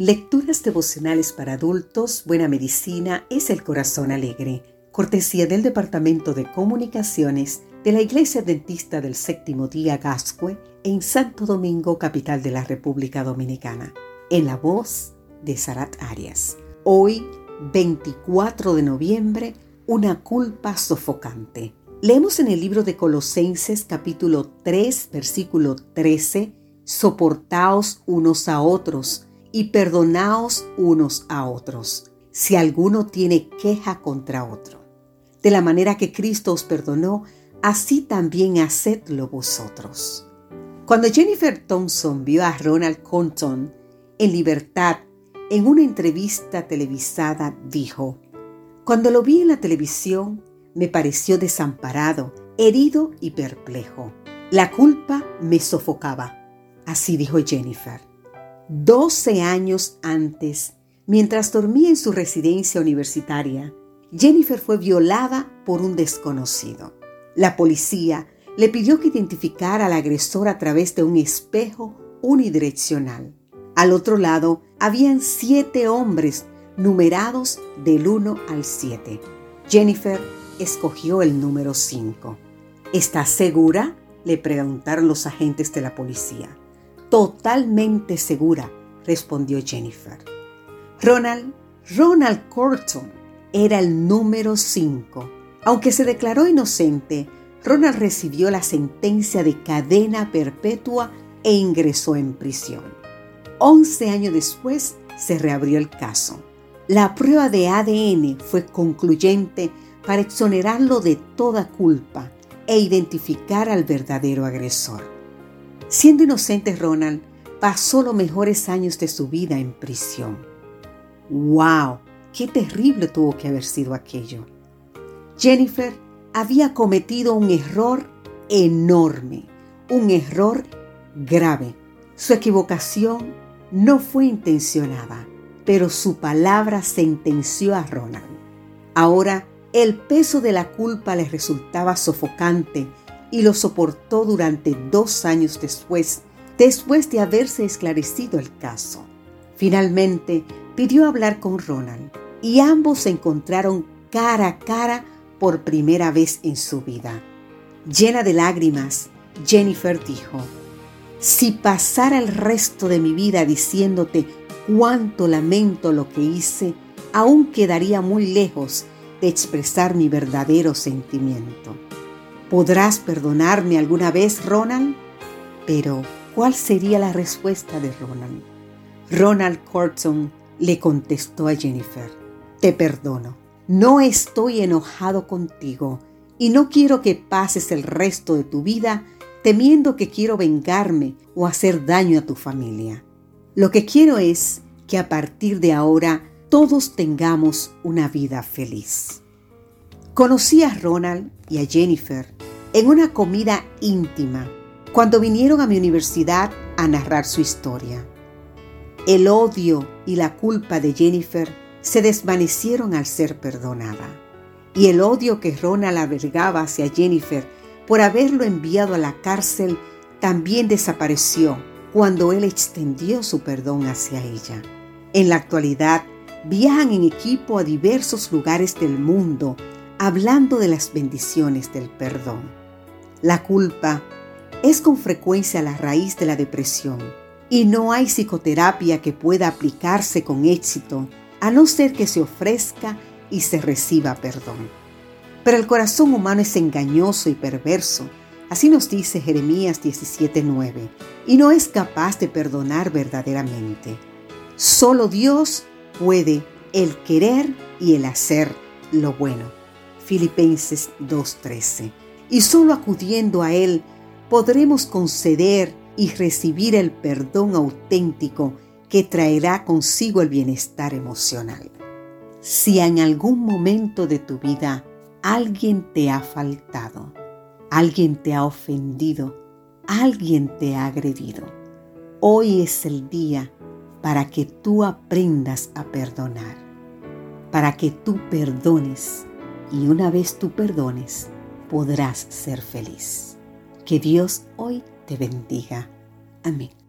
Lecturas devocionales para adultos, Buena Medicina es el Corazón Alegre, cortesía del Departamento de Comunicaciones de la Iglesia Adventista del Séptimo Día Gascue en Santo Domingo, capital de la República Dominicana, en la voz de Sarat Arias. Hoy, 24 de noviembre, una culpa sofocante. Leemos en el libro de Colosenses capítulo 3, versículo 13, soportaos unos a otros y perdonaos unos a otros, si alguno tiene queja contra otro. De la manera que Cristo os perdonó, así también hacedlo vosotros. Cuando Jennifer Thompson vio a Ronald Compton en libertad en una entrevista televisada, dijo, Cuando lo vi en la televisión, me pareció desamparado, herido y perplejo. La culpa me sofocaba. Así dijo Jennifer. Doce años antes, mientras dormía en su residencia universitaria, Jennifer fue violada por un desconocido. La policía le pidió que identificara al agresor a través de un espejo unidireccional. Al otro lado habían siete hombres numerados del 1 al 7. Jennifer escogió el número 5. ¿Estás segura? le preguntaron los agentes de la policía. Totalmente segura, respondió Jennifer. Ronald, Ronald Corton, era el número 5. Aunque se declaró inocente, Ronald recibió la sentencia de cadena perpetua e ingresó en prisión. Once años después se reabrió el caso. La prueba de ADN fue concluyente para exonerarlo de toda culpa e identificar al verdadero agresor. Siendo inocente, Ronald pasó los mejores años de su vida en prisión. ¡Wow! ¡Qué terrible tuvo que haber sido aquello! Jennifer había cometido un error enorme, un error grave. Su equivocación no fue intencionada, pero su palabra sentenció a Ronald. Ahora el peso de la culpa le resultaba sofocante y lo soportó durante dos años después, después de haberse esclarecido el caso. Finalmente pidió hablar con Ronald y ambos se encontraron cara a cara por primera vez en su vida. Llena de lágrimas, Jennifer dijo, si pasara el resto de mi vida diciéndote cuánto lamento lo que hice, aún quedaría muy lejos de expresar mi verdadero sentimiento. ¿Podrás perdonarme alguna vez, Ronald? Pero, ¿cuál sería la respuesta de Ronald? Ronald Corton le contestó a Jennifer, te perdono, no estoy enojado contigo y no quiero que pases el resto de tu vida temiendo que quiero vengarme o hacer daño a tu familia. Lo que quiero es que a partir de ahora todos tengamos una vida feliz. Conocí a Ronald y a Jennifer en una comida íntima cuando vinieron a mi universidad a narrar su historia. El odio y la culpa de Jennifer se desvanecieron al ser perdonada. Y el odio que Ronald albergaba hacia Jennifer por haberlo enviado a la cárcel también desapareció cuando él extendió su perdón hacia ella. En la actualidad, viajan en equipo a diversos lugares del mundo hablando de las bendiciones del perdón. La culpa es con frecuencia la raíz de la depresión y no hay psicoterapia que pueda aplicarse con éxito a no ser que se ofrezca y se reciba perdón. Pero el corazón humano es engañoso y perverso, así nos dice Jeremías 17:9, y no es capaz de perdonar verdaderamente. Solo Dios puede el querer y el hacer lo bueno. Filipenses 2:13 y solo acudiendo a Él podremos conceder y recibir el perdón auténtico que traerá consigo el bienestar emocional. Si en algún momento de tu vida alguien te ha faltado, alguien te ha ofendido, alguien te ha agredido, hoy es el día para que tú aprendas a perdonar, para que tú perdones y una vez tú perdones, podrás ser feliz. Que Dios hoy te bendiga. Amén.